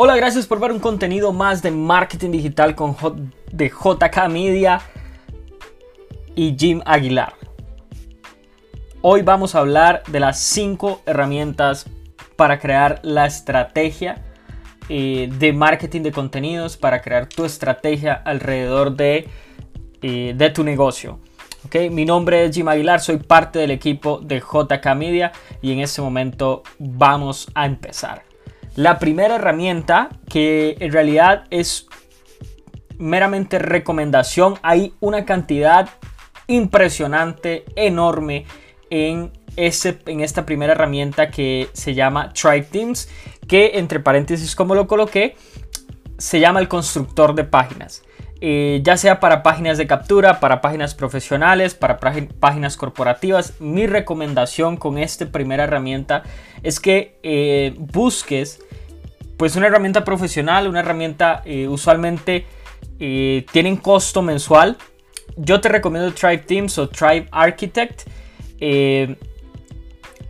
Hola, gracias por ver un contenido más de marketing digital con de JK Media y Jim Aguilar. Hoy vamos a hablar de las 5 herramientas para crear la estrategia eh, de marketing de contenidos, para crear tu estrategia alrededor de, eh, de tu negocio. Okay, mi nombre es Jim Aguilar, soy parte del equipo de JK Media y en este momento vamos a empezar. La primera herramienta que en realidad es meramente recomendación, hay una cantidad impresionante, enorme en, ese, en esta primera herramienta que se llama Tribe Teams, que entre paréntesis como lo coloqué, se llama el constructor de páginas. Eh, ya sea para páginas de captura, para páginas profesionales, para páginas corporativas. Mi recomendación con esta primera herramienta es que eh, busques pues una herramienta profesional, una herramienta eh, usualmente tienen costo mensual. Yo te recomiendo Tribe Teams o Tribe Architect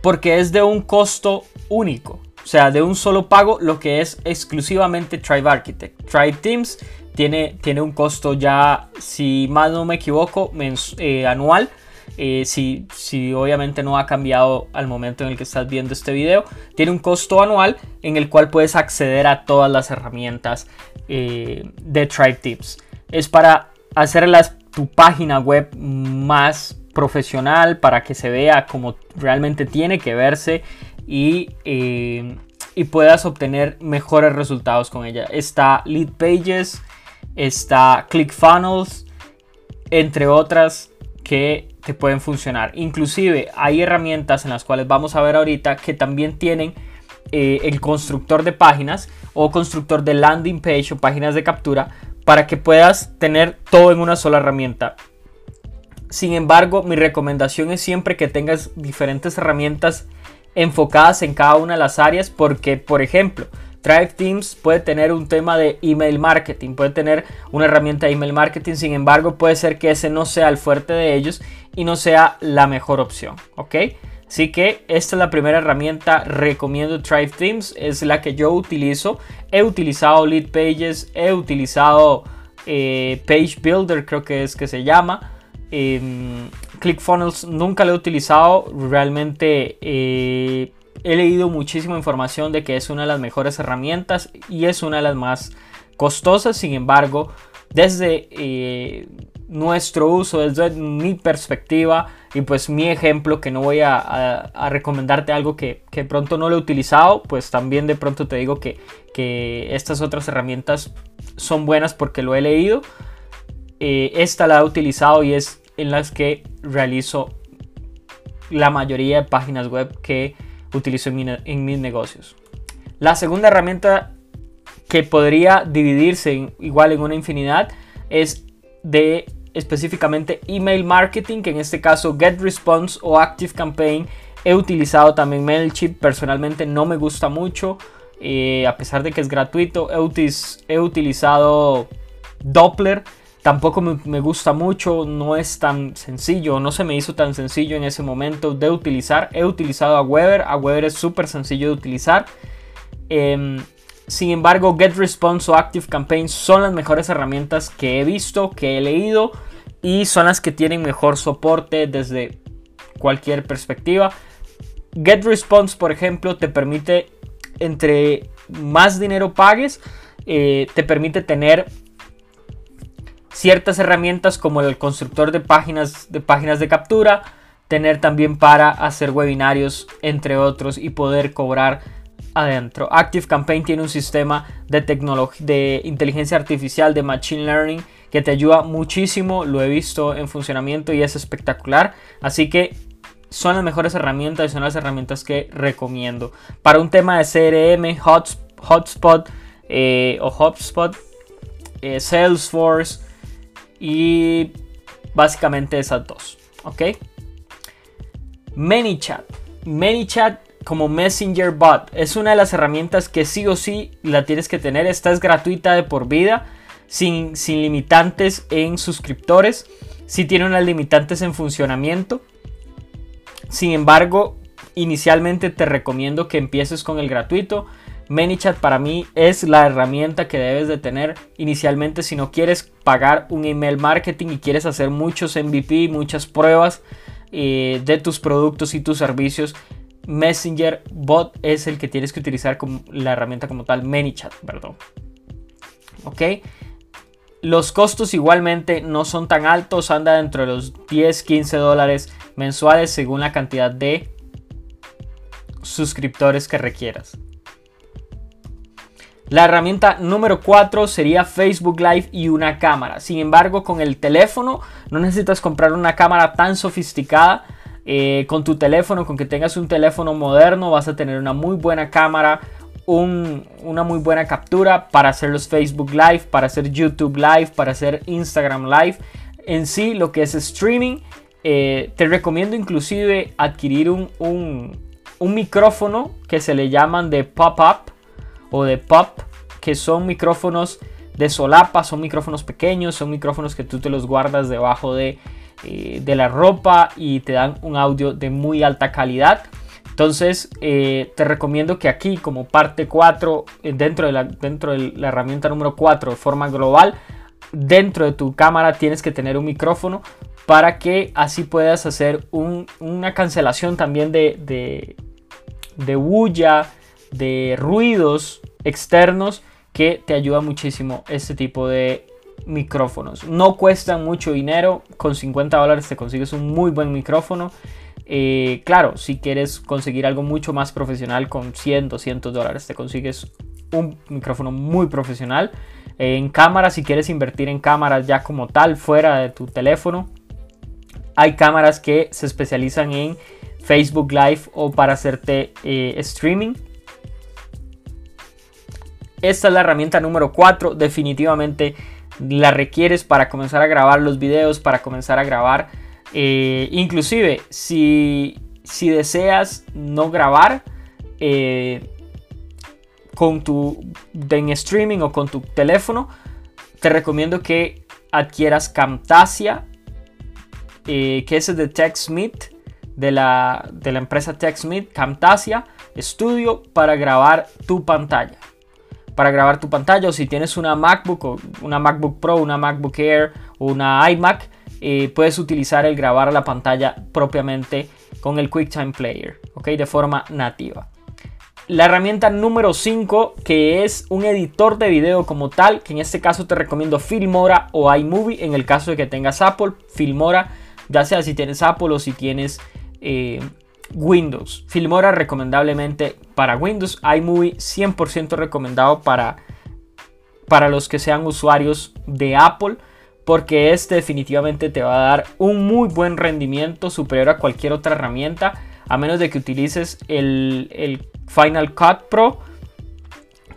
porque es de un costo único. O sea, de un solo pago, lo que es exclusivamente Tribe Architect. Tribe Teams tiene, tiene un costo ya, si más no me equivoco, eh, anual. Eh, si, si, obviamente no ha cambiado al momento en el que estás viendo este video, tiene un costo anual en el cual puedes acceder a todas las herramientas eh, de Tribe Tips. Es para hacer tu página web más profesional, para que se vea como realmente tiene que verse y, y puedas obtener mejores resultados con ella. Está Lead Pages, está ClickFunnels, entre otras que te pueden funcionar. Inclusive hay herramientas en las cuales vamos a ver ahorita que también tienen eh, el constructor de páginas o constructor de landing page o páginas de captura para que puedas tener todo en una sola herramienta. Sin embargo, mi recomendación es siempre que tengas diferentes herramientas enfocadas en cada una de las áreas porque, por ejemplo, Drive Teams puede tener un tema de email marketing, puede tener una herramienta de email marketing, sin embargo puede ser que ese no sea el fuerte de ellos y no sea la mejor opción, ¿ok? Así que esta es la primera herramienta, recomiendo Drive Teams, es la que yo utilizo. He utilizado Lead Pages, he utilizado eh, Page Builder, creo que es que se llama. Eh, ClickFunnels nunca lo he utilizado, realmente eh, he leído muchísima información de que es una de las mejores herramientas y es una de las más costosas. Sin embargo, desde eh, nuestro uso, desde mi perspectiva y pues mi ejemplo, que no voy a, recomendarte algo que, pronto no lo he utilizado, pues también de pronto te digo que, estas otras herramientas son buenas porque lo he leído. Eh, esta la he utilizado y es en las que realizo la mayoría de páginas web que utilizo en, mis negocios. La segunda herramienta que podría dividirse igual en una infinidad es de específicamente email marketing, que en este caso GetResponse o ActiveCampaign. He utilizado también MailChimp, personalmente no me gusta mucho, eh, a pesar de que es gratuito. he utilizado Doppler Tampoco me, gusta mucho, no es tan sencillo, no se me hizo tan sencillo en ese momento de utilizar. He utilizado a Weber, a Weber es súper sencillo de utilizar. Em, sin embargo, GetResponse o ActiveCampaign son las mejores herramientas que he visto, que he leído y son las que tienen mejor soporte desde cualquier perspectiva. GetResponse, por ejemplo, te permite, entre más dinero pagues, eh, te permite tener ciertas herramientas como el constructor de páginas de, páginas de captura, tener también para hacer webinarios, entre otros, y poder cobrar adentro. Active Campaign tiene un sistema de, de inteligencia artificial, de machine learning, que te ayuda muchísimo. Lo he visto en funcionamiento y es espectacular. Así que son las mejores herramientas y son las herramientas que recomiendo. Para un tema de CRM, Hotspot eh, o HubSpot, eh, Salesforce, y básicamente esas dos. ¿Ok? ManyChat. ManyChat como Messenger Bot es una de las herramientas que sí o sí la tienes que tener. Esta es gratuita de por vida, sin, sin limitantes en suscriptores. Sí tiene unas limitantes en funcionamiento. Sin embargo, inicialmente te recomiendo que empieces con el gratuito. ManyChat para mí es la herramienta que debes de tener inicialmente si no quieres pagar un email marketing y quieres hacer muchos MVP, muchas pruebas eh, de tus productos y tus servicios. Messenger Bot es el que tienes que utilizar como la herramienta como tal, ManyChat, perdón. ¿Ok? Los costos igualmente no son tan altos, anda dentro de los 10, 15 dólares mensuales según la cantidad de suscriptores que requieras. La herramienta número 4 sería Facebook Live y una cámara. Sin embargo, con el teléfono no necesitas comprar una cámara tan sofisticada. Eh, con tu teléfono, con que tengas un teléfono moderno, vas a tener una muy buena cámara, una muy buena captura para hacer los Facebook Live, para hacer YouTube Live, para hacer Instagram Live. En sí, lo que es streaming, eh, te recomiendo inclusive adquirir un, un micrófono que se le llaman de pop-up o de pop, que son micrófonos de solapa, son micrófonos pequeños, son micrófonos que tú te los guardas debajo de, eh, de la ropa y te dan un audio de muy alta calidad. Entonces eh, te recomiendo que aquí como parte 4, eh, dentro, de la, dentro de la herramienta número 4 de forma global, dentro de tu cámara tienes que tener un micrófono para que así puedas hacer una cancelación también de, de, de bulla, de ruidos externos que te ayuda muchísimo este tipo de micrófonos. No cuestan mucho dinero, con 50 dólares te consigues un muy buen micrófono. Eh, claro, si quieres conseguir algo mucho más profesional con 100, 200 dólares te consigues un micrófono muy profesional. en cámaras, si quieres invertir en cámaras ya como tal, fuera de tu teléfono, hay cámaras que se especializan en Facebook Live o para hacerte eh, streaming. Esta es la herramienta número 4. Definitivamente la requieres para comenzar a grabar los videos, para comenzar a grabar. Eh, inclusive, si, si, deseas no grabar eh, con tu en streaming o con tu teléfono, te recomiendo que adquieras Camtasia, eh, que es de TechSmith, de la, de la empresa TechSmith, Camtasia Studio, para grabar tu pantalla para grabar tu pantalla o si tienes una MacBook o una MacBook Pro, una MacBook Air o una iMac, eh, puedes utilizar el grabar la pantalla propiamente con el QuickTime Player. De forma nativa. La herramienta número 5, que es un editor de video como tal, que en este caso te recomiendo Filmora o iMovie, en el caso de que tengas Apple, Filmora, ya sea si tienes Apple o si tienes eh, Windows. Filmora recomendablemente para Windows. iMovie 100% recomendado para, para los que sean usuarios de Apple. Porque este definitivamente te va a dar un muy buen rendimiento superior a cualquier otra herramienta. A menos de que utilices el, el Final Cut Pro.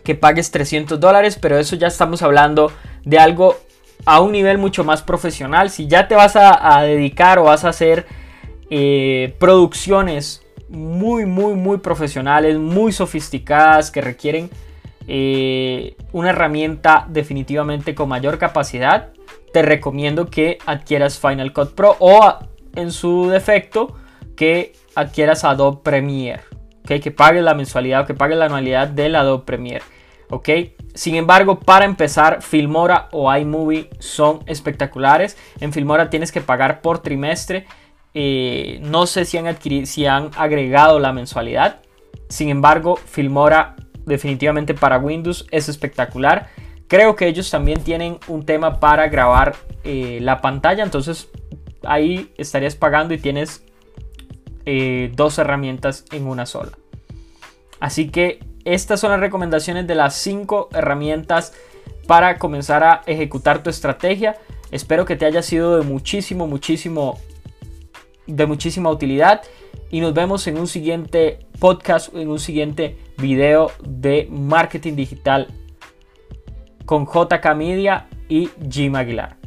Que pagues 300 dólares. Pero eso ya estamos hablando de algo a un nivel mucho más profesional. Si ya te vas a, dedicar o vas a hacer eh, producciones muy, muy, muy profesionales, muy sofisticadas, que requieren eh, una herramienta definitivamente con mayor capacidad, te recomiendo que adquieras Final Cut Pro o en su defecto que adquieras Adobe Premiere. Que pagues la mensualidad o que pagues la anualidad del Adobe Premiere. ¿ok? Sin embargo, para empezar, Filmora o iMovie son espectaculares. En Filmora tienes que pagar por trimestre no sé si han, agregado la mensualidad. Sin embargo, Filmora definitivamente para Windows es espectacular. Creo que ellos también tienen un tema para grabar eh, la pantalla. Entonces ahí estarías pagando y tienes eh, dos herramientas en una sola. Así que estas son las recomendaciones de las cinco herramientas para comenzar a ejecutar tu estrategia. Espero que te haya sido de muchísimo, muchísimo de muchísima utilidad y nos vemos en un siguiente podcast, en un siguiente video de marketing digital con JK Media y Jim Aguilar.